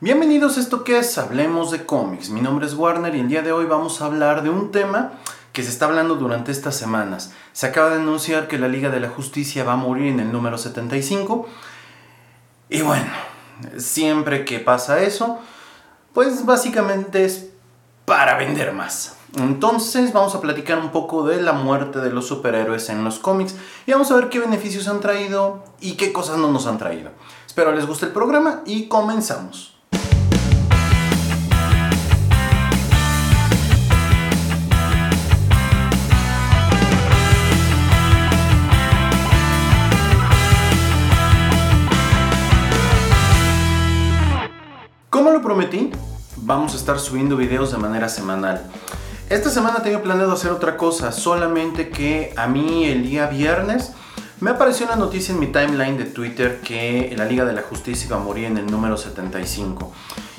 Bienvenidos a esto que es Hablemos de cómics. Mi nombre es Warner y el día de hoy vamos a hablar de un tema que se está hablando durante estas semanas. Se acaba de anunciar que la Liga de la Justicia va a morir en el número 75. Y bueno, siempre que pasa eso, pues básicamente es para vender más. Entonces vamos a platicar un poco de la muerte de los superhéroes en los cómics y vamos a ver qué beneficios han traído y qué cosas no nos han traído. Espero les guste el programa y comenzamos. Prometí, vamos a estar subiendo videos de manera semanal. Esta semana tenía planeado hacer otra cosa, solamente que a mí el día viernes me apareció una noticia en mi timeline de Twitter que la Liga de la Justicia iba a morir en el número 75.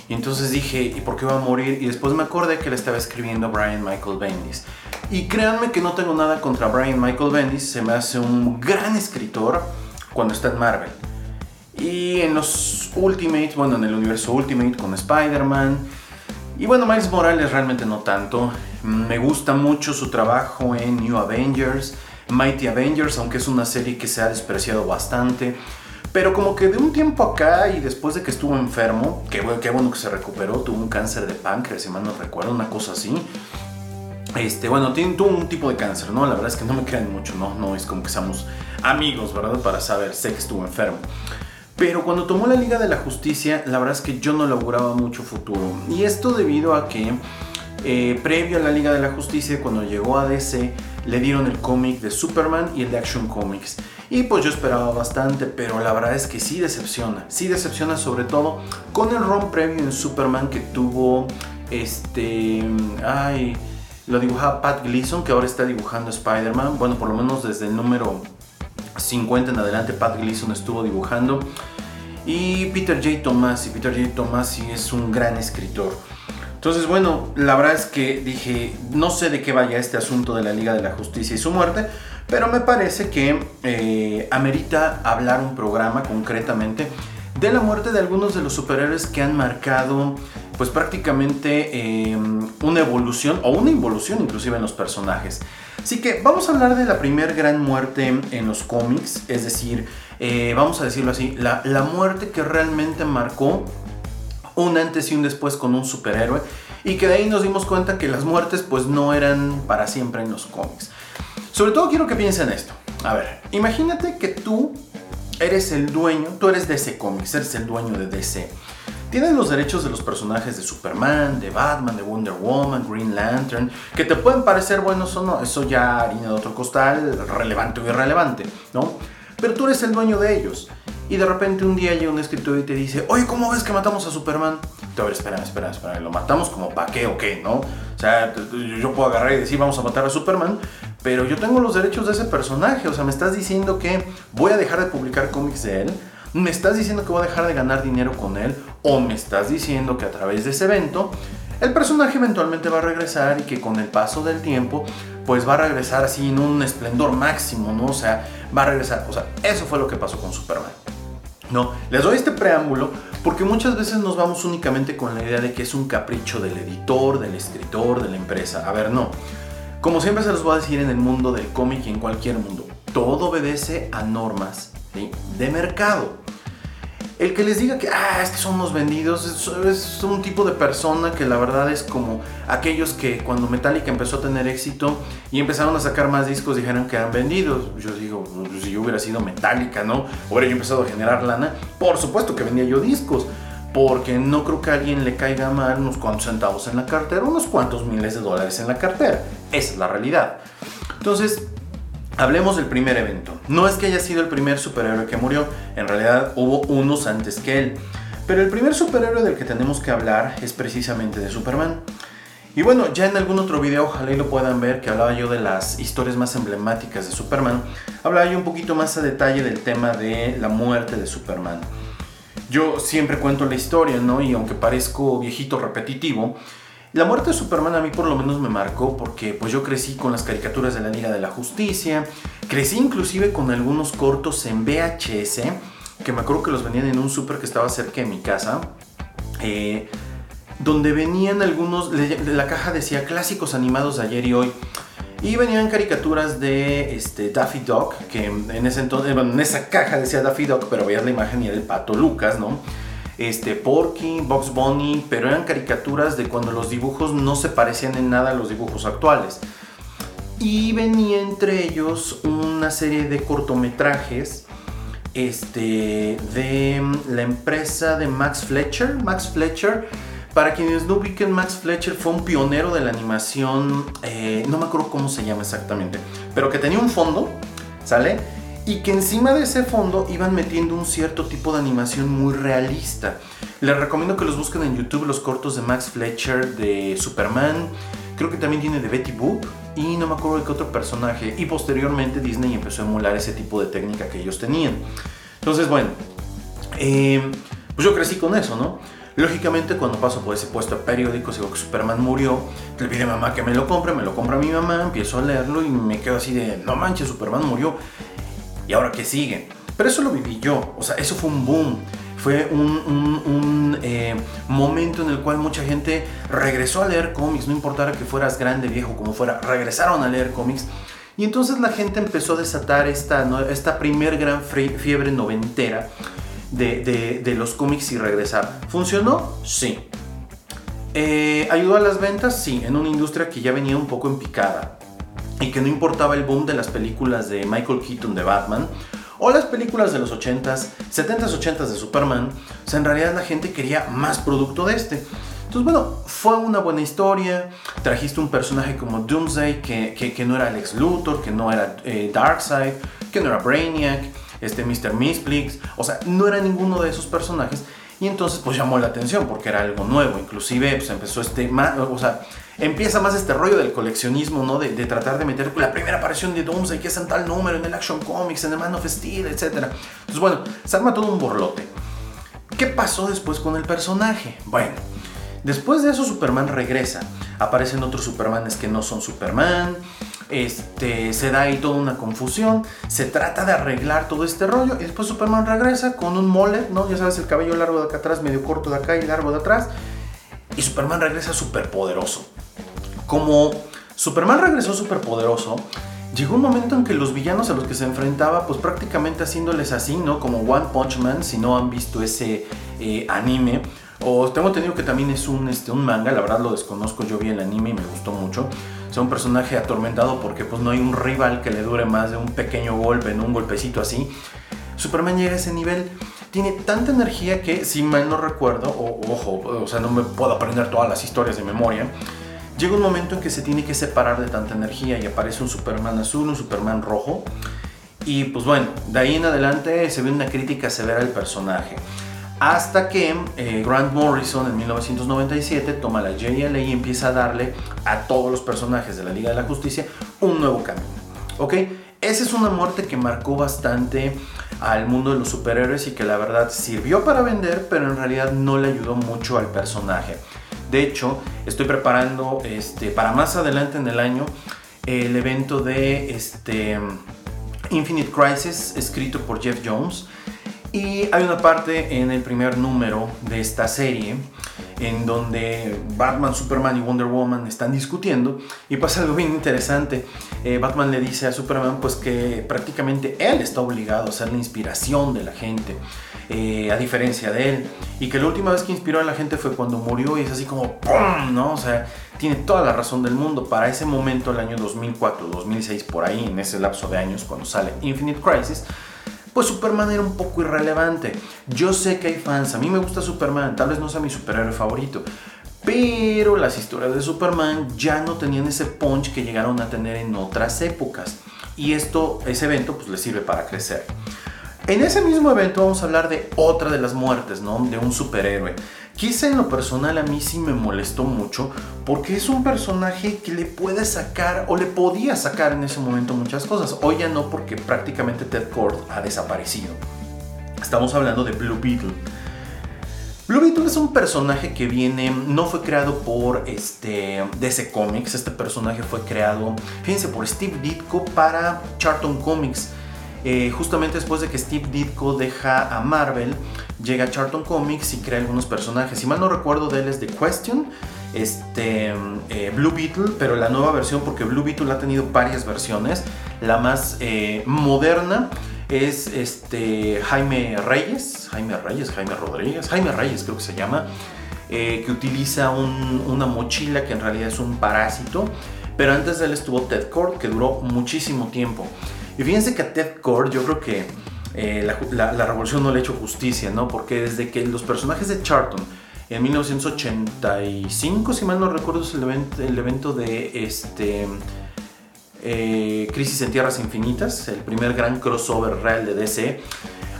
Y entonces dije, ¿y por qué va a morir? Y después me acordé que le estaba escribiendo Brian Michael Bendis. Y créanme que no tengo nada contra Brian Michael Bendis, se me hace un gran escritor cuando está en Marvel. Y en los Ultimate, bueno, en el universo Ultimate con Spider-Man. Y bueno, Miles Morales realmente no tanto. Me gusta mucho su trabajo en New Avengers, Mighty Avengers, aunque es una serie que se ha despreciado bastante. Pero como que de un tiempo acá y después de que estuvo enfermo, que qué bueno que se recuperó, tuvo un cáncer de páncreas, si mal no recuerdo, una cosa así. Este, bueno, tuvo un tipo de cáncer, ¿no? La verdad es que no me crean mucho, ¿no? No es como que seamos amigos, ¿verdad? Para saber, sé que estuvo enfermo. Pero cuando tomó la Liga de la Justicia, la verdad es que yo no le auguraba mucho futuro. Y esto debido a que eh, previo a la Liga de la Justicia, cuando llegó a DC, le dieron el cómic de Superman y el de Action Comics. Y pues yo esperaba bastante, pero la verdad es que sí decepciona. Sí decepciona sobre todo con el ron previo en Superman que tuvo este... Ay, lo dibujaba Pat Gleason, que ahora está dibujando Spider-Man. Bueno, por lo menos desde el número 50 en adelante Pat Gleason estuvo dibujando. Y Peter J. Thomas, y Peter J. Thomas es un gran escritor. Entonces, bueno, la verdad es que dije, no sé de qué vaya este asunto de la Liga de la Justicia y su muerte, pero me parece que eh, amerita hablar un programa concretamente de la muerte de algunos de los superhéroes que han marcado pues prácticamente eh, una evolución o una involución inclusive en los personajes. Así que vamos a hablar de la primera gran muerte en los cómics, es decir, eh, vamos a decirlo así, la, la muerte que realmente marcó un antes y un después con un superhéroe y que de ahí nos dimos cuenta que las muertes pues no eran para siempre en los cómics. Sobre todo quiero que piensen esto. A ver, imagínate que tú eres el dueño, tú eres DC Comics, eres el dueño de DC. Tienes los derechos de los personajes de Superman, de Batman, de Wonder Woman, Green Lantern, que te pueden parecer buenos o no, eso ya harina de otro costal, relevante o irrelevante, ¿no? Pero tú eres el dueño de ellos. Y de repente un día llega un escritor y te dice, oye, ¿cómo ves que matamos a Superman? A ver, espera, espera, espera, ¿lo matamos como para qué o qué, no? O sea, yo puedo agarrar y decir, vamos a matar a Superman, pero yo tengo los derechos de ese personaje, o sea, me estás diciendo que voy a dejar de publicar cómics de él, me estás diciendo que voy a dejar de ganar dinero con él, o me estás diciendo que a través de ese evento, el personaje eventualmente va a regresar y que con el paso del tiempo, pues va a regresar así en un esplendor máximo, ¿no? O sea, va a regresar, o sea, eso fue lo que pasó con Superman. No, les doy este preámbulo porque muchas veces nos vamos únicamente con la idea de que es un capricho del editor, del escritor, de la empresa. A ver, no. Como siempre se los voy a decir en el mundo del cómic y en cualquier mundo, todo obedece a normas de mercado. El que les diga que, ah, es que son unos vendidos, es, un tipo de persona que la verdad es como aquellos que cuando Metallica empezó a tener éxito y empezaron a sacar más discos dijeron que eran vendidos. Yo digo, pues, si yo hubiera sido Metallica, ¿no? Hubiera yo empezado a generar lana, por supuesto que vendía yo discos. Porque no creo que a alguien le caiga mal unos cuantos centavos en la cartera, unos cuantos miles de dólares en la cartera. Esa es la realidad. Entonces, Hablemos del primer evento. No es que haya sido el primer superhéroe que murió, en realidad hubo unos antes que él. Pero el primer superhéroe del que tenemos que hablar es precisamente de Superman. Y bueno, ya en algún otro video, ojalá y lo puedan ver, que hablaba yo de las historias más emblemáticas de Superman, hablaba yo un poquito más a detalle del tema de la muerte de Superman. Yo siempre cuento la historia, ¿no? Y aunque parezco viejito repetitivo, la muerte de Superman a mí por lo menos me marcó porque pues yo crecí con las caricaturas de la Liga de la Justicia, crecí inclusive con algunos cortos en VHS, que me acuerdo que los venían en un súper que estaba cerca de mi casa. eh, donde venían algunos, la caja decía clásicos animados de ayer y hoy. Y venían caricaturas de este, Daffy Duck, que en ese entonces, en esa caja decía Daffy Duck, pero veías la imagen y era el pato Lucas, ¿no? Este, Porky, Box Bunny, pero eran caricaturas de cuando los dibujos no se parecían en nada a los dibujos actuales. Y venía entre ellos una serie de cortometrajes este, de la empresa de Max Fletcher. Max Fletcher, para quienes no ubiquen, Max Fletcher fue un pionero de la animación, eh, no me acuerdo cómo se llama exactamente, pero que tenía un fondo, ¿sale? Y que encima de ese fondo iban metiendo un cierto tipo de animación muy realista. Les recomiendo que los busquen en YouTube los cortos de Max Fletcher de Superman, creo que también tiene de Betty Boop y no me acuerdo de qué otro personaje. Y posteriormente Disney empezó a emular ese tipo de técnica que ellos tenían. Entonces, bueno, eh, pues yo crecí con eso, ¿no? Lógicamente, cuando paso por ese puesto de periódicos veo que Superman murió, le pide a mamá que me lo compre, me lo compra mi mamá, empiezo a leerlo y me quedo así de, no manches, Superman murió. ¿Y ahora qué sigue? Pero eso lo viví yo, o sea, eso fue un boom fue un, eh, momento en el cual mucha gente regresó a leer cómics, no importara que fueras grande, viejo, como fuera, regresaron a leer cómics. Y entonces la gente empezó a desatar esta, esta primer gran fiebre noventera de, de, los cómics y regresar. ¿Funcionó? Sí. Eh, ¿Ayudó a las ventas? Sí, en una industria que ya venía un poco en picada y que no importaba el boom de las películas de Michael Keaton de Batman o las películas de los 80s, 70s, 80s de Superman. O sea, en realidad la gente quería más producto de este. Entonces, bueno, fue una buena historia. Trajiste un personaje como Doomsday, que, que, no era Alex Luthor, que no era eh, Darkseid, que no era Brainiac, este Mr. Misplix. O sea, no era ninguno de esos personajes. Y entonces, pues llamó la atención porque era algo nuevo. Inclusive, pues empezó este... O sea, empieza más este rollo del coleccionismo, ¿no? De, tratar de meter la primera aparición de Doomsday, que es en tal número, en el Action Comics, en el Man of Steel, etc. Entonces, bueno, se arma todo un borlote. ¿Qué pasó después con el personaje? Bueno, después de eso Superman regresa. Aparecen otros Supermanes que no son Superman. Este, se da ahí toda una confusión. Se trata de arreglar todo este rollo. Y después Superman regresa con un mole, ¿no? Ya sabes, el cabello largo de acá atrás, medio corto de acá y largo de atrás. Y Superman regresa súper poderoso como Superman regresó superpoderoso, llegó un momento en que los villanos a los que se enfrentaba, pues prácticamente haciéndoles así, ¿no? Como One Punch Man, si no han visto ese eh, anime. O tengo entendido que también es un, este, un manga, la verdad lo desconozco, yo vi el anime y me gustó mucho. O sea, un personaje atormentado porque pues no hay un rival que le dure más de un pequeño golpe, en un golpecito así. Superman llega a ese nivel, tiene tanta energía que, si mal no recuerdo, o, ojo, o sea, no me puedo aprender todas las historias de memoria, llega un momento en que se tiene que separar de tanta energía y aparece un Superman azul, un Superman rojo. Y pues bueno, de ahí en adelante se ve una crítica severa al personaje. Hasta que eh, Grant Morrison en 1997 toma la JLA y empieza a darle a todos los personajes de la Liga de la Justicia un nuevo camino. ¿Ok? Esa es una muerte que marcó bastante al mundo de los superhéroes y que la verdad sirvió para vender, pero en realidad no le ayudó mucho al personaje. De hecho, estoy preparando este, para más adelante en el año el evento de este, Infinite Crisis escrito por Jeff Jones. Y hay una parte en el primer número de esta serie en donde Batman, Superman y Wonder Woman están discutiendo y pasa algo bien interesante. Eh, Batman le dice a Superman pues que prácticamente él está obligado a ser la inspiración de la gente, eh, a diferencia de él, y que la última vez que inspiró a la gente fue cuando murió y es así como ¡pum! ¿no? O sea, tiene toda la razón del mundo. Para ese momento, el año 2004, 2006, por ahí, en ese lapso de años, cuando sale Infinite Crisis, pues Superman era un poco irrelevante. Yo sé que hay fans, a mí me gusta Superman, tal vez no sea mi superhéroe favorito, pero las historias de Superman ya no tenían ese punch que llegaron a tener en otras épocas. Y esto, ese evento, pues le sirve para crecer. En ese mismo evento vamos a hablar de otra de las muertes, ¿no? De un superhéroe. Quizá en lo personal a mí sí me molestó mucho porque es un personaje que le puede sacar o le podía sacar en ese momento muchas cosas. Hoy ya no porque prácticamente Ted Kord ha desaparecido. Estamos hablando de Blue Beetle. Blue Beetle es un personaje que viene, no fue creado por este, DC Comics, este personaje fue creado, fíjense, por Steve Ditko para Charlton Comics. Eh, justamente después de que Steve Ditko deja a Marvel, llega a Charlton Comics y crea algunos personajes. Si mal no recuerdo de él es The Question, este, eh, Blue Beetle, pero la nueva versión, porque Blue Beetle ha tenido varias versiones. La más eh, moderna es este Jaime Reyes, Jaime Reyes, Jaime Rodríguez, Jaime Reyes creo que se llama, eh, que utiliza una mochila que en realidad es un parásito. Pero antes de él estuvo Ted Cord, que duró muchísimo tiempo. Y fíjense que a Ted Cord yo creo que eh, la, revolución no le ha hecho justicia, ¿no? Porque desde que los personajes de Charlton en 1985, si mal no recuerdo, es el evento, de este, eh, Crisis en Tierras Infinitas, el primer gran crossover real de DC.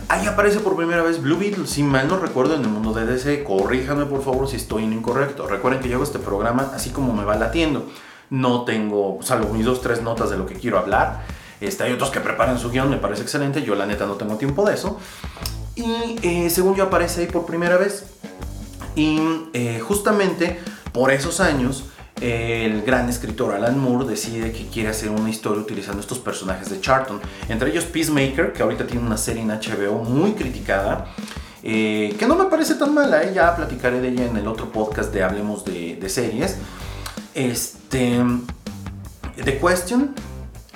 Ahí aparece por primera vez Blue Beetle, si mal no recuerdo, en el mundo de DC. Corríjame por favor si estoy incorrecto. Recuerden que yo hago este programa así como me va latiendo. No tengo, salvo mis dos, tres notas de lo que quiero hablar. Este, hay otros que preparan su guion, me parece excelente. Yo, la neta, no tengo tiempo de eso. Y eh, según yo, aparece ahí por primera vez. Y eh, justamente por esos años, el gran escritor Alan Moore decide que quiere hacer una historia utilizando estos personajes de Charlton. Entre ellos Peacemaker, que ahorita tiene una serie en HBO muy criticada. Eh, que no me parece tan mala, ya platicaré de ella en el otro podcast de Hablemos de, de series. Este. The Question,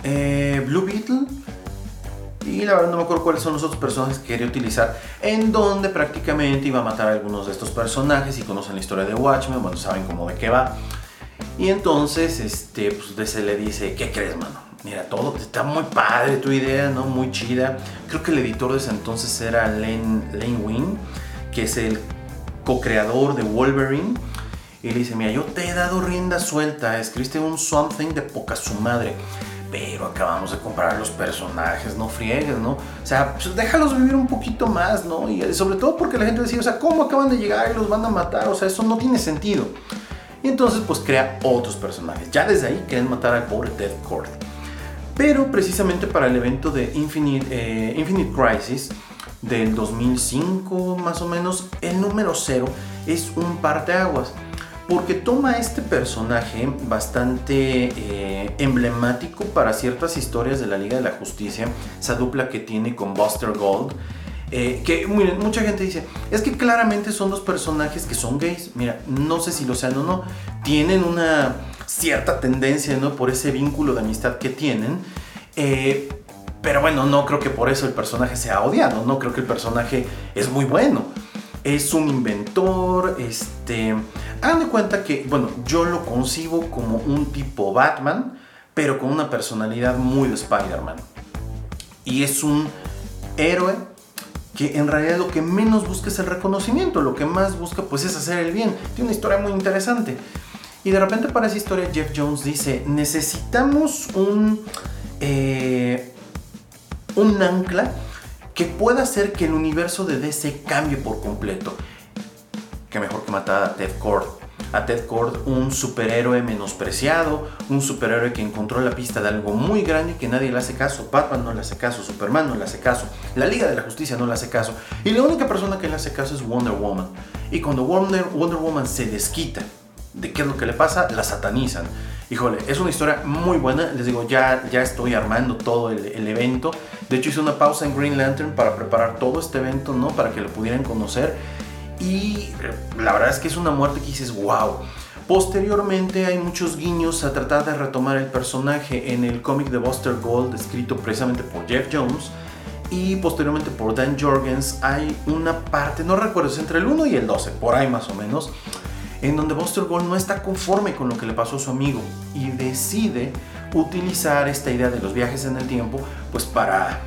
eh, Blue Beetle. Y la verdad no me acuerdo cuáles son los otros personajes que quería utilizar. En donde prácticamente iba a matar a algunos de estos personajes. Y conocen la historia de Watchmen, bueno, saben cómo de qué va. Y entonces, este, pues DC le dice, ¿qué crees, mano? Mira, todo está muy padre tu idea, ¿no? Muy chida. Creo que el editor de ese entonces era Lane, Lane Wynn, que es el co-creador de Wolverine. Y le dice, mira, yo te he dado rienda suelta, escribiste un something de poca su madre pero acabamos de comprar los personajes, no friegues, ¿no? O sea, pues déjalos vivir un poquito más, ¿no? Y eh, sobre todo porque la gente decía, o sea, ¿cómo acaban de llegar y los van a matar? O sea, eso no tiene sentido. Y entonces, pues crea otros personajes. Ya desde ahí quieren matar al pobre Death Cord. Pero precisamente para el evento de Infinite, eh, Crisis del 2005, más o menos, el número 0 es un parteaguas porque toma este personaje bastante eh, emblemático para ciertas historias de la Liga de la Justicia, esa dupla que tiene con Buster Gold. Eh, que mucha gente dice, es que claramente son dos personajes que son gays. Mira, no sé si lo sean o no, tienen una cierta tendencia, ¿no? Por ese vínculo de amistad que tienen. Eh, pero bueno, no creo que por eso el personaje sea odiado, no creo que el personaje es muy bueno es un inventor, este... Hagan de cuenta que, bueno, yo lo concibo como un tipo Batman, pero con una personalidad muy de Spider-Man. Y es un héroe que en realidad lo que menos busca es el reconocimiento, lo que más busca pues es hacer el bien. Tiene una historia muy interesante. Y de repente para esa historia Jeff Jones dice, necesitamos un, eh, un ancla que pueda hacer que el universo de DC cambie por completo. Que mejor que matar a Ted Cord. A Ted Cord, un superhéroe menospreciado, un superhéroe que encontró la pista de algo muy grande y que nadie le hace caso. Batman no le hace caso, Superman no le hace caso, la Liga de la Justicia no le hace caso. Y la única persona que le hace caso es Wonder Woman. Y cuando Wonder, Wonder Woman se desquita de qué es lo que le pasa, la satanizan. Híjole, es una historia muy buena. Les digo, ya, ya estoy armando todo el, evento. De hecho, hice una pausa en Green Lantern para preparar todo este evento, ¿no? Para que lo pudieran conocer. Y la verdad es que es una muerte que dices, wow. Posteriormente hay muchos guiños a tratar de retomar el personaje en el cómic de Buster Gold, escrito precisamente por Jeff Jones. Y posteriormente por Dan Jorgens hay una parte, no recuerdo, es entre el 1 y el 12, por ahí más o menos, en donde Buster Gold no está conforme con lo que le pasó a su amigo y decide utilizar esta idea de los viajes en el tiempo pues para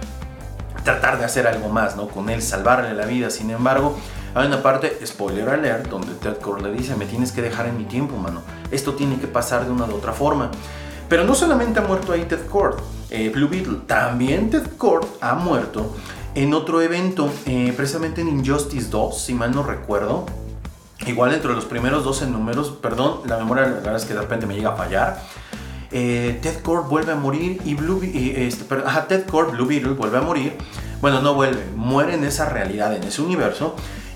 tratar de hacer algo más, ¿no? Con él, salvarle la vida. Sin embargo, hay una parte, spoiler alert, donde Ted Cord le dice, me tienes que dejar en mi tiempo, mano. Esto tiene que pasar de una u otra forma. Pero no solamente ha muerto ahí Ted Cord, eh, Blue Beetle, también Ted Cord ha muerto en otro evento, eh, precisamente en Injustice 2, si mal no recuerdo, Igual entre los primeros 12 números, perdón, la memoria la verdad es que de repente me llega a fallar. Eh, Ted Cord vuelve a morir y Blue este, Ted Cord, Blue Beetle vuelve a morir. Bueno, no vuelve, muere en esa realidad, en ese universo.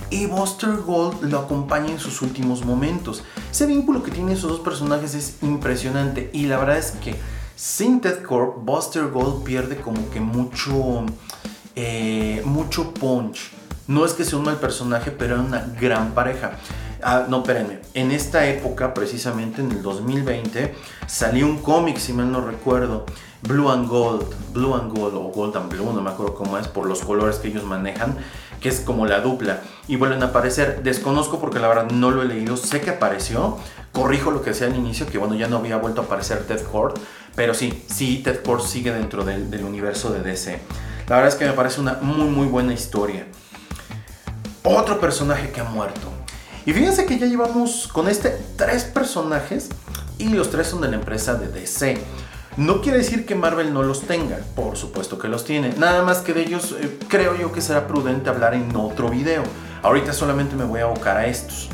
Y Buster Gold lo acompaña en sus últimos momentos. Ese vínculo que tienen esos dos personajes es impresionante. Y la verdad es que sin Ted Cord, Buster Gold pierde como que mucho, eh, mucho punch No es que sea un mal personaje, pero era una gran pareja. Ah, no, espérenme. En esta época, precisamente en el 2020, salió un cómic, si mal no recuerdo, Blue and Gold, Blue and Gold o Gold and Blue, no me acuerdo cómo es, por los colores que ellos manejan, que es como la dupla. Y vuelven a aparecer. Desconozco porque la verdad no lo he leído. Sé que apareció. Corrijo lo que decía al inicio, que bueno, ya no había vuelto a aparecer Ted Cord. Pero sí, sí, Ted Cord sigue dentro del, del universo de DC. La verdad es que me parece una muy, muy buena historia. Otro personaje que ha muerto. Y fíjense que ya llevamos con este tres personajes y los tres son de la empresa de DC. No quiere decir que Marvel no los tenga, por supuesto que los tiene. Nada más que de ellos eh, creo yo que será prudente hablar en otro video. Ahorita solamente me voy a abocar a estos.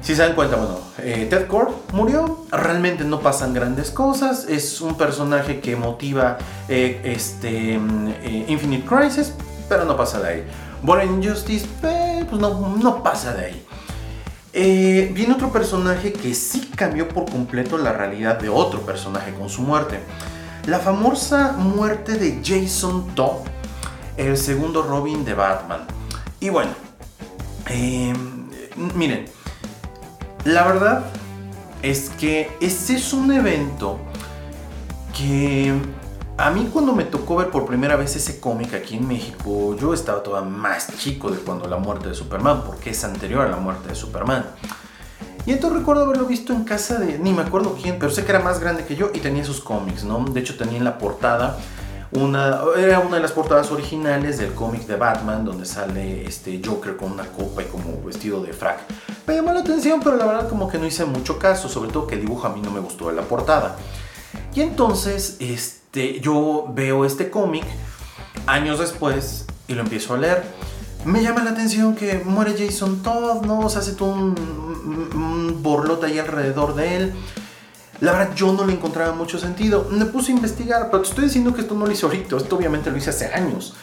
Si se dan cuenta, bueno, eh, Ted Cord murió, realmente no pasan grandes cosas, es un personaje que motiva eh, este, mm, Infinite Crisis, pero no pasa de ahí. Born Injustice, pues no, no pasa de ahí. Eh, viene otro personaje que sí cambió por completo la realidad de otro personaje con su muerte. La famosa muerte de Jason Todd, el segundo Robin de Batman. Y bueno, em, miren, la verdad es que este es un evento que a mí cuando me tocó ver por primera vez ese cómic aquí en México, yo estaba todavía más chico de cuando la muerte de Superman, porque es anterior a la muerte de Superman. Y entonces recuerdo haberlo visto en casa de, ni me acuerdo quién, pero sé que era más grande que yo y tenía esos cómics, ¿no? De hecho tenía en la portada una, era una de las portadas originales del cómic de Batman, donde sale este Joker con una copa y como vestido de frac. Me llamó la atención, pero la verdad como que no hice mucho caso, sobre todo que el dibujo a mí no me gustó de la portada. Y entonces, este yo veo este cómic años después y lo empiezo a leer. Me llama la atención que muere Jason Todd, ¿no? Se hace todo un, un borlote ahí alrededor de él. La verdad, yo no le encontraba mucho sentido. Me puse a investigar, pero te estoy diciendo que esto no lo hice ahorita, esto obviamente lo hice hace años.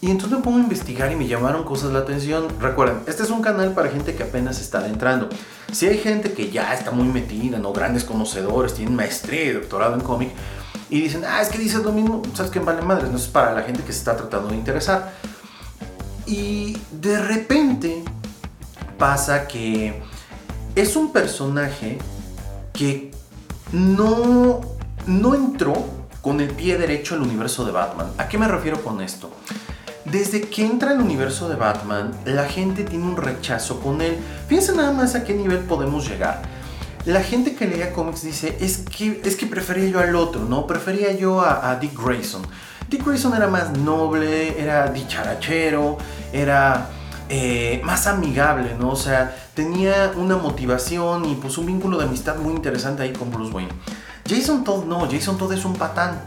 Y entonces me pongo a investigar y me llamaron cosas la atención. Recuerden, este es un canal para gente que apenas está adentrando. Si hay gente que ya está muy metida, ¿no? Grandes conocedores, tienen maestría y doctorado en cómic, y dicen, ah, es que dices lo mismo, sabes que vale madres, no es para la gente que se está tratando de interesar. Y de repente pasa que es un personaje que no, no entró con el pie derecho al universo de Batman. ¿A qué me refiero con esto? Desde que entra al universo de Batman, la gente tiene un rechazo con él. Fíjense nada más a qué nivel podemos llegar la gente que leía cómics dice, es que, es que prefería yo al otro, ¿no? Prefería yo a, Dick Grayson. Dick Grayson era más noble, era dicharachero, era eh, más amigable, ¿no? O sea, tenía una motivación y pues un vínculo de amistad muy interesante ahí con Bruce Wayne. Jason Todd no, Jason Todd es un patán.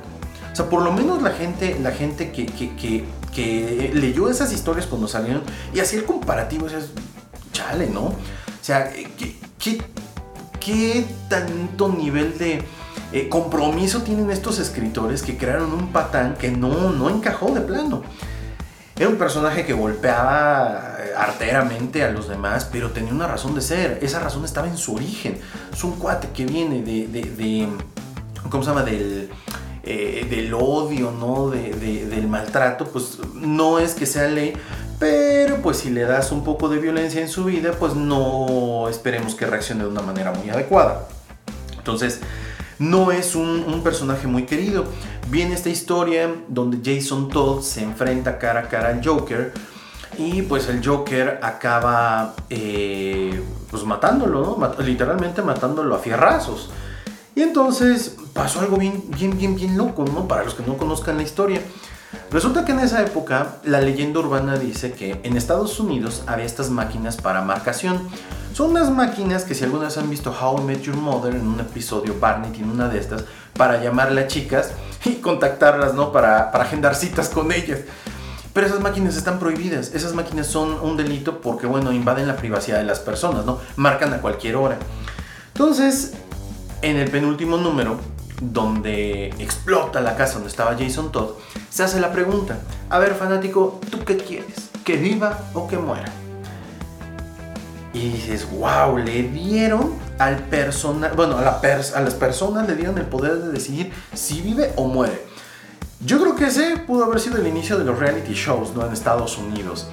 O sea, por lo menos la gente, la gente que, leyó esas historias cuando salieron y hacía el comparativo, o sea, chale, ¿no? O sea, ¿qué, qué qué tanto nivel de eh, compromiso tienen estos escritores que crearon un patán que no, no encajó de plano. Era un personaje que golpeaba eh, arteramente a los demás, pero tenía una razón de ser. Esa razón estaba en su origen. Es un cuate que viene de, de, ¿cómo se llama? Del, eh, del odio, ¿no? del maltrato, pues no es que sea ley, pero pues si le das un poco de violencia en su vida, pues no esperemos que reaccione de una manera muy adecuada. Entonces, no es un, personaje muy querido. Viene esta historia donde Jason Todd se enfrenta cara a cara al Joker. Y pues el Joker acaba eh, pues matándolo, literalmente matándolo a fierrazos. Y entonces pasó algo bien, bien, bien, bien loco, ¿no? Para los que no conozcan la historia. Resulta que en esa época la leyenda urbana dice que en Estados Unidos había estas máquinas para marcación. Son unas máquinas que si alguna vez han visto How I Met Your Mother en un episodio, Barney tiene una de estas para llamarle a chicas y contactarlas, ¿no? Para, para agendar citas con ellas. Pero esas máquinas están prohibidas. Esas máquinas son un delito porque, bueno, invaden la privacidad de las personas, ¿no? Marcan a cualquier hora. Entonces, en el penúltimo número, donde explota la casa donde estaba Jason Todd, se hace la pregunta, a ver fanático, ¿tú qué quieres? ¿Que viva o que muera? Y dices, wow, le dieron al personal, bueno, a, las personas le dieron el poder de decidir si vive o muere. Yo creo que ese pudo haber sido el inicio de los reality shows ¿no? en Estados Unidos.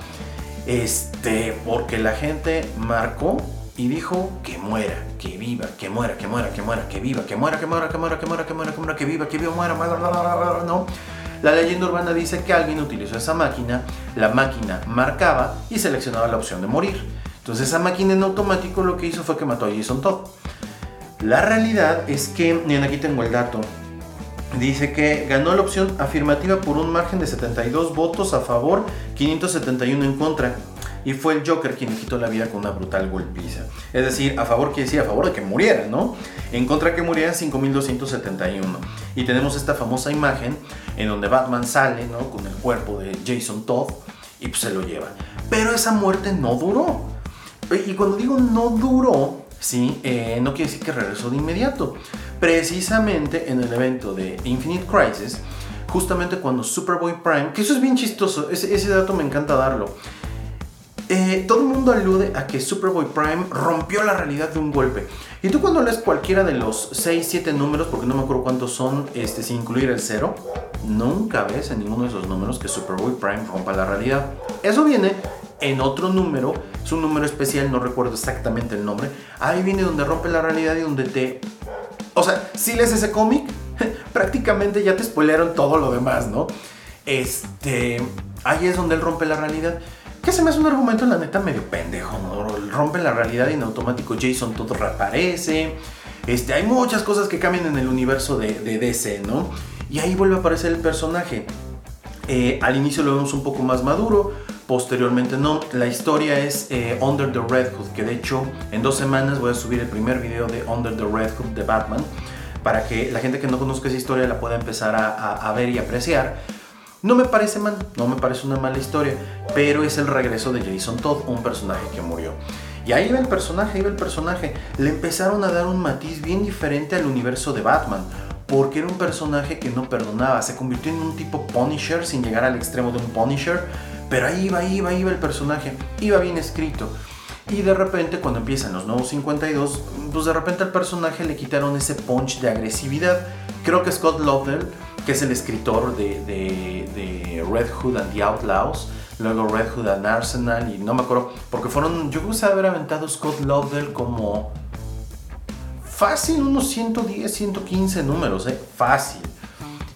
Este, porque la gente marcó y dijo que muera, que viva, que muera, que muera, que muera, que viva, que muera, que muera, que muera, que muera, que muera, que muera, que viva, que viva, muera, ¿no? La leyenda urbana dice que alguien utilizó esa máquina, la máquina marcaba y seleccionaba la opción de morir. Entonces esa máquina en automático lo que hizo fue que mató a Jason Todd. La realidad es que, y aquí tengo el dato, dice que ganó la opción afirmativa por un margen de 72 votos a favor, 571 en contra. Y fue el Joker quien le quitó la vida con una brutal golpiza. Es decir, a favor quiere decir a favor de que muriera, ¿no? En contra que muriera 5271. Y tenemos esta famosa imagen en donde Batman sale, ¿no? Con el cuerpo de Jason Todd y pues se lo lleva. Pero esa muerte no duró. Y cuando digo no duró, ¿sí? Eh, no quiere decir que regresó de inmediato. Precisamente en el evento de Infinite Crisis, justamente cuando Superboy Prime, que eso es bien chistoso, ese, ese dato me encanta darlo. Eh, todo el mundo alude a que Superboy Prime rompió la realidad de un golpe. Y tú cuando lees cualquiera de los 6, 7 números, porque no me acuerdo cuántos son, este, sin incluir el cero, nunca ves en ninguno de esos números que Superboy Prime rompa la realidad. Eso viene en otro número, es un número especial, no recuerdo exactamente el nombre. Ahí viene donde rompe la realidad y donde te... O sea, si lees ese cómic, prácticamente ya te spoilearon todo lo demás, ¿no? Este... Ahí es donde él rompe la realidad. Que se me hace un argumento, la neta, medio pendejo, ¿no? Rompe la realidad y en automático Jason todo reaparece. Este, hay muchas cosas que cambian en el universo de, DC, ¿no? Y ahí vuelve a aparecer el personaje. Eh, al inicio lo vemos un poco más maduro, posteriormente no. La historia es eh, Under the Red Hood, que de hecho en dos semanas voy a subir el primer video de Under the Red Hood de Batman, para que la gente que no conozca esa historia la pueda empezar a, ver y apreciar. No me parece mal, no me parece una mala historia, pero es el regreso de Jason Todd, un personaje que murió. Y ahí va el personaje, ahí va el personaje. Le empezaron a dar un matiz bien diferente al universo de Batman porque era un personaje que no perdonaba, se convirtió en un tipo Punisher sin llegar al extremo de un Punisher, pero ahí iba, iba, iba el personaje, iba bien escrito. Y de repente cuando empiezan los nuevos 52, pues de repente al personaje le quitaron ese punch de agresividad. Creo que Scott Lovell, que es el escritor de, Red Hood and the Outlaws, luego Red Hood and Arsenal, y no me acuerdo, porque fueron, yo creo que haber aventado Scott Lovell como fácil unos 110, 115 números, ¿eh? fácil.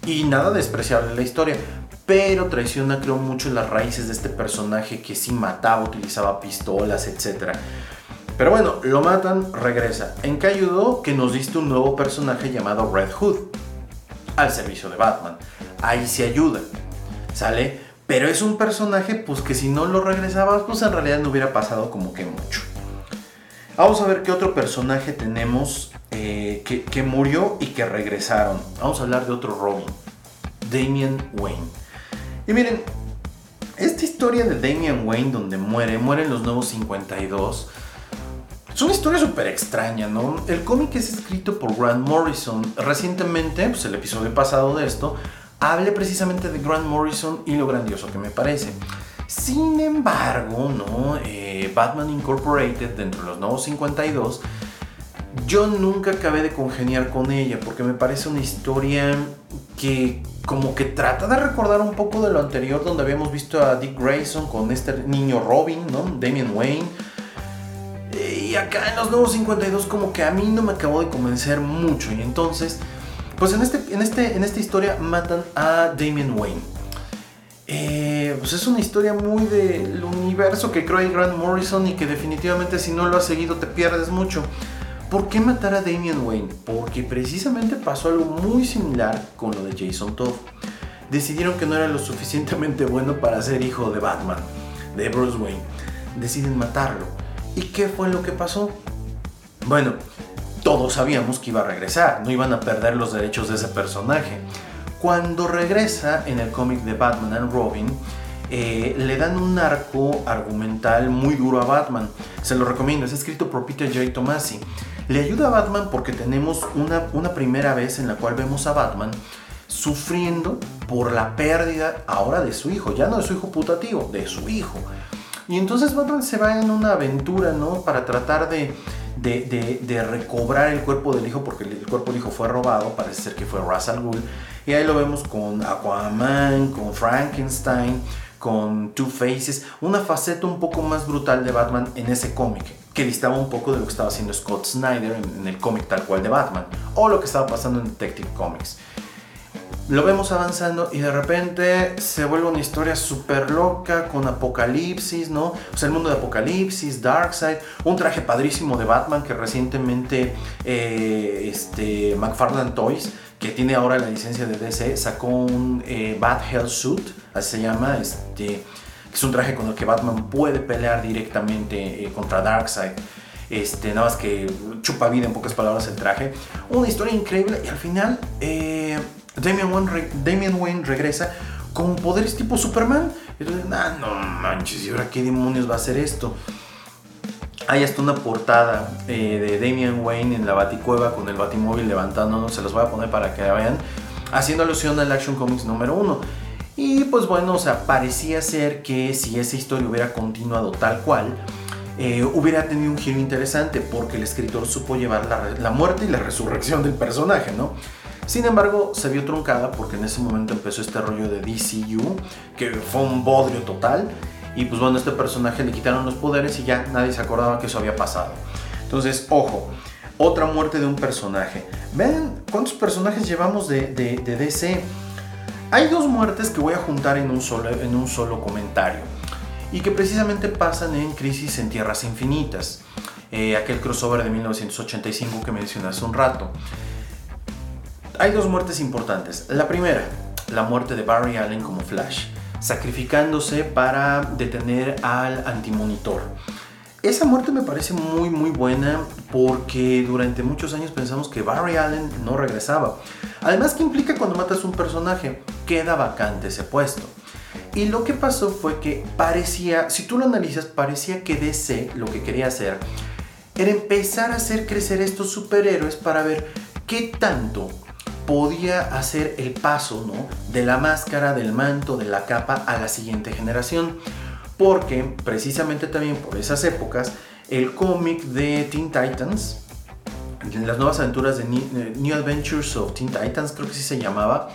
Y nada despreciable la historia. Pero traiciona creo mucho las raíces de este personaje que sí mataba, utilizaba pistolas, etc. Pero bueno, lo matan, regresa. ¿En qué ayudó? Que nos diste un nuevo personaje llamado Red Hood. Al servicio de Batman. Ahí se ayuda. ¿Sale? Pero es un personaje pues que si no lo regresabas pues en realidad no hubiera pasado como que mucho. Vamos a ver qué otro personaje tenemos eh, que, murió y que regresaron. Vamos a hablar de otro Robin, Damian Wayne. Y miren, esta historia de Damian Wayne donde muere, muere en los nuevos 52, es una historia súper extraña, ¿no? El cómic es escrito por Grant Morrison. Recientemente, pues el episodio pasado de esto, hablé precisamente de Grant Morrison y lo grandioso que me parece. Sin embargo, ¿no? Eh, Batman Incorporated, dentro de los nuevos 52, yo nunca acabé de congeniar con ella porque me parece una historia que como que trata de recordar un poco de lo anterior donde habíamos visto a Dick Grayson con este niño Robin, ¿no? Damian Wayne. Y acá en los nuevos 52 como que a mí no me acabó de convencer mucho y entonces, pues en, este, en, este, en esta historia matan a Damian Wayne. Eh, pues es una historia muy del universo que cree Grant Morrison y que definitivamente si no lo has seguido te pierdes mucho. ¿Por qué matar a Damian Wayne? Porque precisamente pasó algo muy similar con lo de Jason Todd. Decidieron que no era lo suficientemente bueno para ser hijo de Batman, de Bruce Wayne. Deciden matarlo. ¿Y qué fue lo que pasó? Bueno, todos sabíamos que iba a regresar, no iban a perder los derechos de ese personaje. Cuando regresa en el cómic de Batman and Robin, eh, le dan un arco argumental muy duro a Batman. Se lo recomiendo, es escrito por Peter J. Tomasi. Le ayuda a Batman porque tenemos una, una primera vez en la cual vemos a Batman sufriendo por la pérdida ahora de su hijo, ya no de su hijo putativo, de su hijo. Y entonces Batman se va en una aventura, ¿no? Para tratar de, de, de, recobrar el cuerpo del hijo, porque el cuerpo del hijo fue robado, parece ser que fue Russell Ghul. Y ahí lo vemos con Aquaman, con Frankenstein, con Two Faces, una faceta un poco más brutal de Batman en ese cómic, que distaba un poco de lo que estaba haciendo Scott Snyder en, en el cómic tal cual de Batman, o lo que estaba pasando en Detective Comics lo vemos avanzando y de repente se vuelve una historia súper loca con apocalipsis, ¿no? O sea, el mundo de apocalipsis, Darkseid, un traje padrísimo de Batman que recientemente eh, este, McFarlane Toys, que tiene ahora la licencia de DC, sacó un eh, Bat Hell Suit, así se llama, este, es un traje con el que Batman puede pelear directamente eh, contra Darkseid. Este, nada más que chupa vida en pocas palabras el traje. Una historia increíble y al final Damian Wayne, regresa con poderes tipo Superman. Y entonces, no manches, ¿y ahora qué demonios va a hacer esto? Hay hasta una portada eh, de Damian Wayne en la Baticueva con el Batimóvil levantándonos, se los voy a poner para que la vean, haciendo alusión al Action Comics número 1. Y pues bueno, o sea, parecía ser que si esa historia hubiera continuado tal cual, eh, hubiera tenido un giro interesante porque el escritor supo llevar la, la, muerte y la resurrección del personaje, ¿no? Sin embargo, se vio truncada porque en ese momento empezó este rollo de DCU, que fue un bodrio total. Y pues bueno, a este personaje le quitaron los poderes y ya nadie se acordaba que eso había pasado. Entonces, ojo, otra muerte de un personaje. Vean cuántos personajes llevamos de, DC. Hay dos muertes que voy a juntar en un solo, en un solo comentario. Y que precisamente pasan en Crisis en Tierras Infinitas. Eh, aquel crossover de 1985 que mencioné hace un rato. Hay dos muertes importantes. La primera, la muerte de Barry Allen como Flash, sacrificándose para detener al antimonitor. Esa muerte me parece muy muy buena porque durante muchos años pensamos que Barry Allen no regresaba. Además que implica cuando matas un personaje, queda vacante ese puesto. Y lo que pasó fue que parecía, si tú lo analizas, parecía que DC lo que quería hacer era empezar a hacer crecer estos superhéroes para ver qué tanto podía hacer el paso ¿no? de la máscara, del manto, de la capa a la siguiente generación. Porque precisamente también por esas épocas, el cómic de Teen Titans, las nuevas aventuras de New Adventures of Teen Titans, creo que sí se llamaba,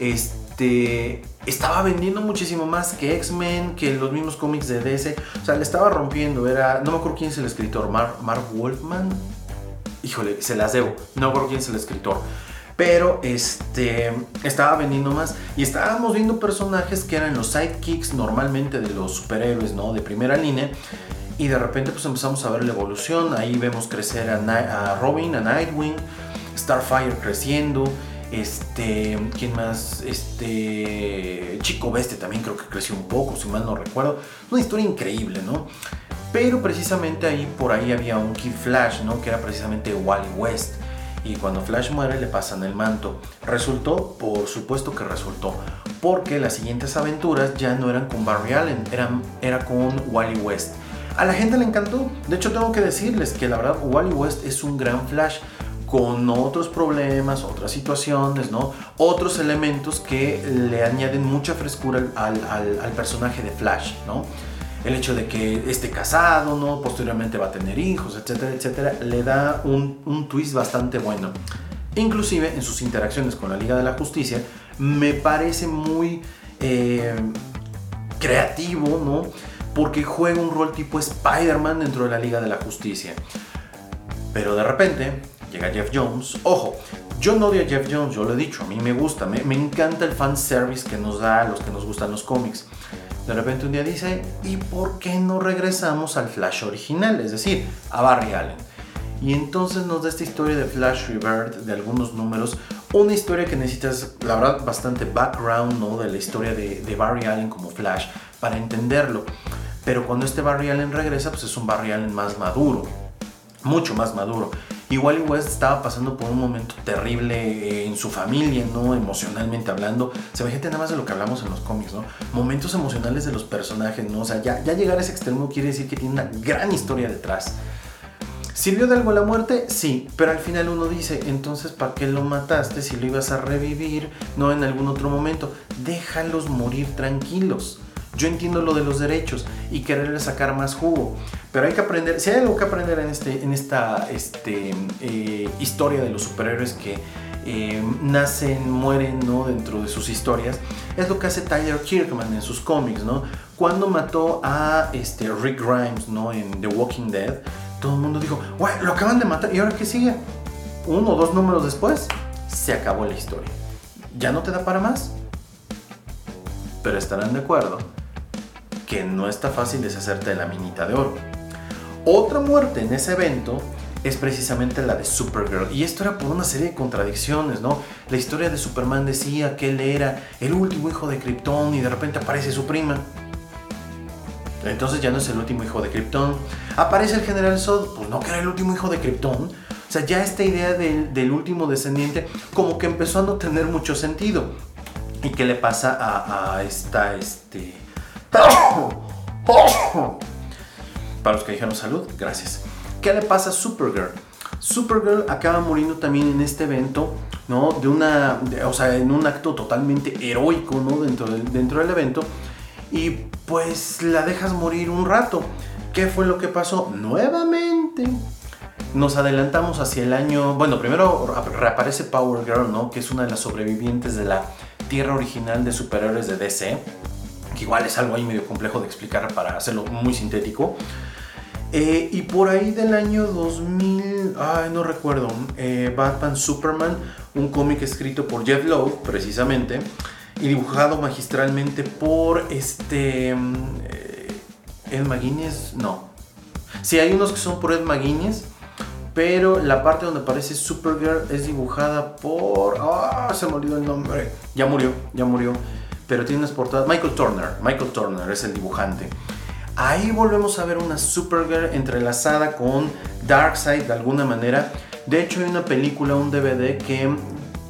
este, estaba vendiendo muchísimo más que X-Men, que los mismos cómics de DC. O sea, le estaba rompiendo. Era, no me acuerdo quién es el escritor, Mark Wolfman. Híjole, se las debo. No me acuerdo quién es el escritor pero este, estaba vendiendo más y estábamos viendo personajes que eran los sidekicks normalmente de los superhéroes, ¿no? De primera línea. Y de repente pues empezamos a ver la evolución, ahí vemos crecer a, Robin, a Nightwing, Starfire creciendo, este, ¿quién más? Este, Chico Bestia también creo que creció un poco, si mal no recuerdo. Una historia increíble, ¿no? Pero precisamente ahí, por ahí había un Kid Flash, ¿no? Que era precisamente Wally West y cuando Flash muere le pasan el manto. ¿Resultó? Por supuesto que resultó, porque las siguientes aventuras ya no eran con Barry Allen, eran, era con Wally West. A la gente le encantó, de hecho tengo que decirles que la verdad Wally West es un gran Flash con otros problemas, otras situaciones, ¿no? Otros elementos que le añaden mucha frescura al, al, al personaje de Flash, ¿no? El hecho de que esté casado, ¿no? Posteriormente va a tener hijos, etcétera, etcétera, le da un, un twist bastante bueno. Inclusive en sus interacciones con la Liga de la Justicia, me parece muy eh, creativo, ¿no? Porque juega un rol tipo Spider-Man dentro de la Liga de la Justicia. Pero de repente llega Jeff Jones. Ojo, yo no odio a Jeff Jones, yo lo he dicho, a mí me gusta, me, me encanta el fan service que nos da a los que nos gustan los cómics. De repente un día dice, ¿y por qué no regresamos al Flash original? Es decir, a Barry Allen. Y entonces nos da esta historia de Flash Rebirth, de algunos números, una historia que necesitas, la verdad, bastante background, ¿no? De la historia de, de Barry Allen como Flash, para entenderlo. Pero cuando este Barry Allen regresa, pues es un Barry Allen más maduro, mucho más maduro. Igual West estaba pasando por un momento terrible eh, en su familia, ¿no? Emocionalmente hablando. Se ve gente nada más de lo que hablamos en los cómics, ¿no? Momentos emocionales de los personajes, ¿no? O sea, ya, ya llegar a ese extremo quiere decir que tiene una gran historia detrás. ¿Sirvió de algo la muerte? Sí, pero al final uno dice, entonces ¿para qué lo mataste si lo ibas a revivir, no en algún otro momento? Déjalos morir tranquilos. Yo entiendo lo de los derechos y quererle sacar más jugo, pero hay que aprender, si hay algo que aprender en, este, en esta este, eh, historia de los superhéroes que eh, nacen, mueren, ¿no? Dentro de sus historias. Es lo que hace Tyler Kirkman en sus cómics, ¿no? Cuando mató a este, Rick Grimes, ¿no? En The Walking Dead, todo el mundo dijo, güey, lo acaban de matar, ¿y ahora qué sigue? Uno o dos números después, se acabó la historia. ¿Ya no te da para más? Pero estarán de acuerdo que no está fácil deshacerte de la minita de oro. Otra muerte en ese evento es precisamente la de Supergirl. Y esto era por una serie de contradicciones, ¿no? La historia de Superman decía que él era el último hijo de Krypton y de repente aparece su prima. Entonces ya no es el último hijo de Krypton. Aparece el general Zod, pues no que era el último hijo de Krypton. O sea, ya esta idea del, último descendiente como que empezó a no tener mucho sentido. ¿Y qué le pasa a, a esta, este... Para los que dijeron salud, gracias. ¿Qué le pasa a Supergirl? Supergirl acaba muriendo también en este evento, ¿no? De una, o sea, en un acto totalmente heroico, ¿no? Dentro del, dentro del evento. Y pues la dejas morir un rato. ¿Qué fue lo que pasó? Nuevamente nos adelantamos hacia el año. Bueno, primero reaparece Power Girl, ¿no? Que es una de las sobrevivientes de la tierra original de superhéroes de DC. Que igual es algo ahí medio complejo de explicar para hacerlo muy sintético. Eh, y por ahí del año 2000, ay, no recuerdo, eh, Batman Superman, un cómic escrito por Jeff Lowe, precisamente, y dibujado magistralmente por este. Eh, Ed McGuinness, no. Sí, hay unos que son por Ed McGuinness, pero la parte donde aparece Supergirl es dibujada por. ¡Ah! se me el nombre. Ya murió, ya murió. Pero tiene unas portadas. Michael Turner, Michael Turner es el dibujante. Ahí volvemos a ver una Supergirl entrelazada con Darkseid de alguna manera. De hecho, hay una película, un DVD que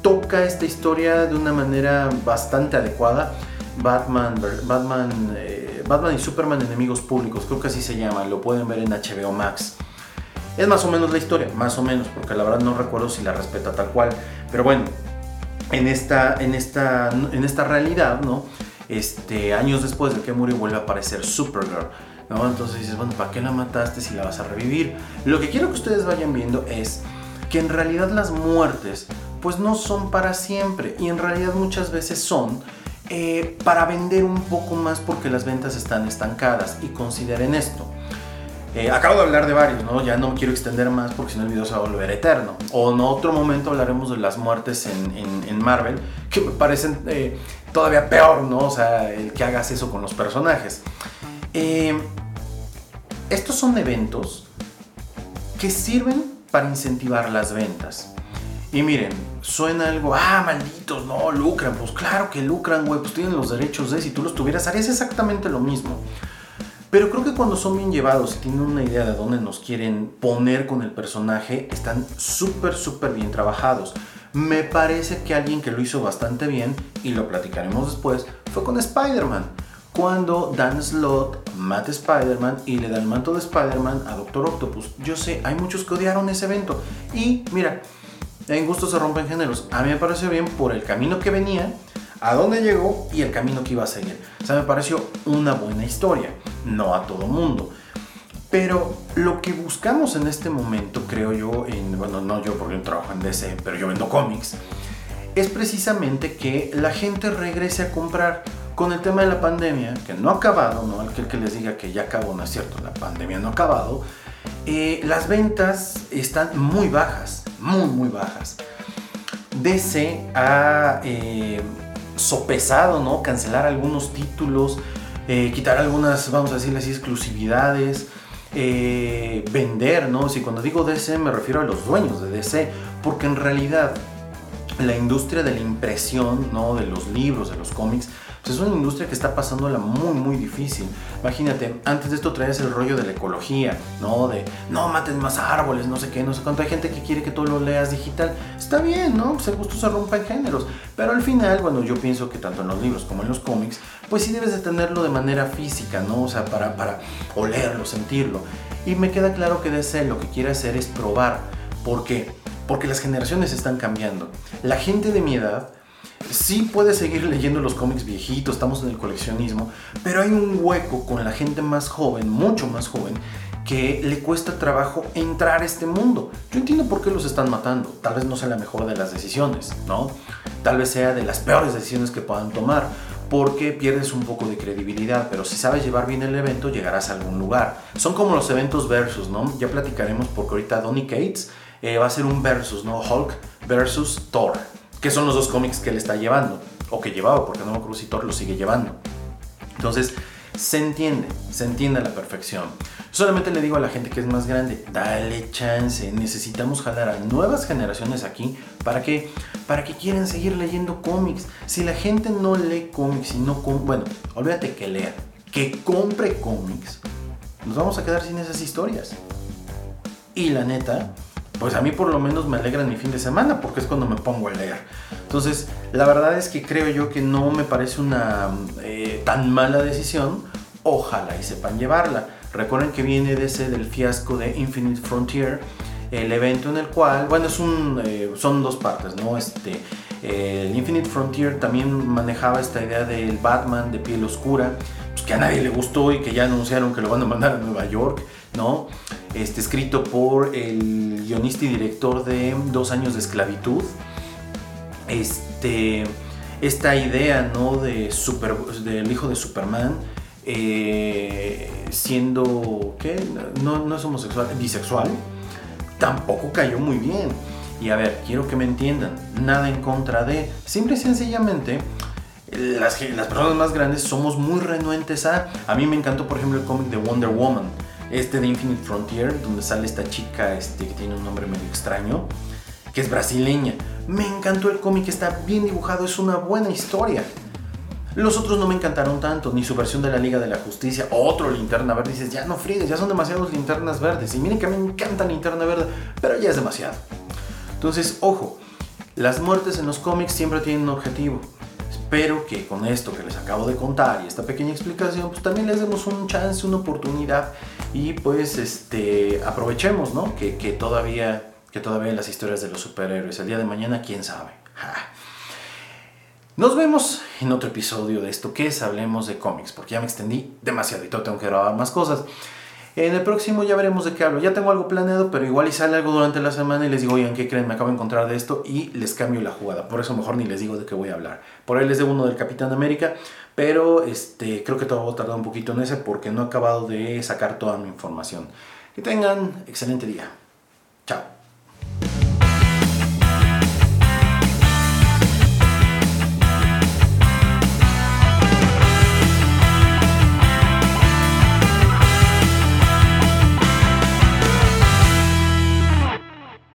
toca esta historia de una manera bastante adecuada. Batman, Batman, eh, Batman y Superman enemigos públicos, creo que así se llama, lo pueden ver en HBO Max. Es más o menos la historia, más o menos, porque la verdad no recuerdo si la respeta tal cual. Pero bueno, en esta, en esta, en esta realidad, ¿no? este, años después de que murió vuelve a aparecer Supergirl. ¿no? Entonces dices, bueno, ¿para qué la mataste si la vas a revivir? Lo que quiero que ustedes vayan viendo es que en realidad las muertes pues no son para siempre y en realidad muchas veces son eh, para vender un poco más porque las ventas están estancadas y consideren esto. Eh, acabo de hablar de varios, ¿no? Ya no quiero extender más porque si no el video se va a volver eterno. O en otro momento hablaremos de las muertes en, Marvel, que me parecen eh, todavía peor, ¿no? O sea, el que hagas eso con los personajes. Eh, estos son eventos que sirven para incentivar las ventas. Y miren, suena algo, ah, malditos, no, lucran. Pues claro que lucran, güey, pues tienen los derechos de, si tú los tuvieras, harías exactamente lo mismo. Pero creo que cuando son bien llevados y tienen una idea de dónde nos quieren poner con el personaje, están súper, súper bien trabajados. Me parece que alguien que lo hizo bastante bien, y lo platicaremos después, fue con Spider-Man. Cuando Dan Slott mata a Spider-Man y le da el manto de Spider-Man a Doctor Octopus. Yo sé, hay muchos que odiaron ese evento. Y mira, en gusto se rompen géneros. A mí me pareció bien por el camino que venía a dónde llegó y el camino que iba a seguir. O sea, me pareció una buena historia, no a todo mundo. Pero lo que buscamos en este momento, creo yo, en, bueno, no yo porque yo trabajo en DC, pero yo vendo cómics, es precisamente que la gente regrese a comprar con el tema de la pandemia, que no ha acabado, no aquel que les diga que ya acabó, no es cierto, la pandemia no ha acabado, eh, las ventas están muy bajas, muy, muy bajas. DC ha eh, sopesado, ¿no? Cancelar algunos títulos, eh, quitar algunas, vamos a decirle así, exclusividades, eh, vender, ¿no? Si cuando digo DC me refiero a los dueños de DC, porque en realidad la industria de la impresión, ¿no? De los libros, de los cómics, pues es una industria que está pasándola muy, muy difícil. Imagínate, antes de esto traes el rollo de la ecología, ¿no? De no mates más árboles, no sé qué, no sé cuánto. Hay gente que quiere que todo lo leas digital. Está bien, ¿no? Pues el gusto se rompa en géneros. Pero al final, bueno, yo pienso que tanto en los libros como en los cómics, pues sí debes de tenerlo de manera física, ¿no? O sea, para, para olerlo, sentirlo. Y me queda claro que DC lo que quiere hacer es probar. ¿Por qué? Porque las generaciones están cambiando. La gente de mi edad sí puede seguir leyendo los cómics viejitos, estamos en el coleccionismo, pero hay un hueco con la gente más joven, mucho más joven, que le cuesta trabajo entrar a este mundo. Yo entiendo por qué los están matando. Tal vez no sea la mejor de las decisiones, ¿no? Tal vez sea de las peores decisiones que puedan tomar, porque pierdes un poco de credibilidad, pero si sabes llevar bien el evento, llegarás a algún lugar. Son como los eventos versus, ¿no? Ya platicaremos porque ahorita Donny Cates eh, va a ser un versus, ¿no? Hulk versus Thor, que son los dos cómics que él está llevando, o que llevaba, porque no me acuerdo si lo sigue llevando. Entonces, se entiende, se entiende a la perfección. Solamente le digo a la gente que es más grande, dale chance, necesitamos jalar a nuevas generaciones aquí para que, para que quieran seguir leyendo cómics. Si la gente no lee cómics y no, bueno, olvídate que lea, que compre cómics, nos vamos a quedar sin esas historias. Y la neta, pues a mí por lo menos me alegra mi fin de semana porque es cuando me pongo a leer. Entonces, la verdad es que creo yo que no me parece una eh, tan mala decisión. Ojalá y sepan llevarla. Recuerden que viene de ese del fiasco de Infinite Frontier, el evento en el cual, bueno, es un, eh, son dos partes, ¿no? Este, el Infinite Frontier también manejaba esta idea del Batman de piel oscura, pues que a nadie le gustó y que ya anunciaron que lo van a mandar a Nueva York, ¿no? Este, escrito por el guionista y director de Dos años de esclavitud. Este, esta idea, ¿no? De super, del hijo de Superman eh, siendo, ¿qué? No, no es homosexual, bisexual, tampoco cayó muy bien. Y a ver, quiero que me entiendan, nada en contra de, simple y sencillamente, las, personas más grandes somos muy renuentes a, a mí me encantó por ejemplo el cómic de Wonder Woman, este de Infinite Frontier, donde sale esta chica este, que tiene un nombre medio extraño, que es brasileña. Me encantó el cómic, está bien dibujado, es una buena historia. Los otros no me encantaron tanto, ni su versión de la Liga de la Justicia, otro linterna verde. Dices, ya no friegues, ya son demasiados linternas verdes. Y miren que a mí me encanta linterna verde, pero ya es demasiado. Entonces, ojo, las muertes en los cómics siempre tienen un objetivo. Espero que con esto que les acabo de contar y esta pequeña explicación, pues también les demos un chance, una oportunidad y pues este, aprovechemos, ¿no? Que, que todavía, que todavía las historias de los superhéroes, el día de mañana, quién sabe. Nos vemos en otro episodio de esto que es Hablemos de cómics, porque ya me extendí demasiado y todo tengo que grabar más cosas. En el próximo ya veremos de qué hablo. Ya tengo algo planeado, pero igual y sale algo durante la semana y les digo, oigan, ¿qué creen? Me acabo de encontrar de esto y les cambio la jugada. Por eso mejor ni les digo de qué voy a hablar. Por ahí les debo uno del Capitán América, pero este, creo que todavía tardar un poquito en ese porque no he acabado de sacar toda mi información. Que tengan excelente día.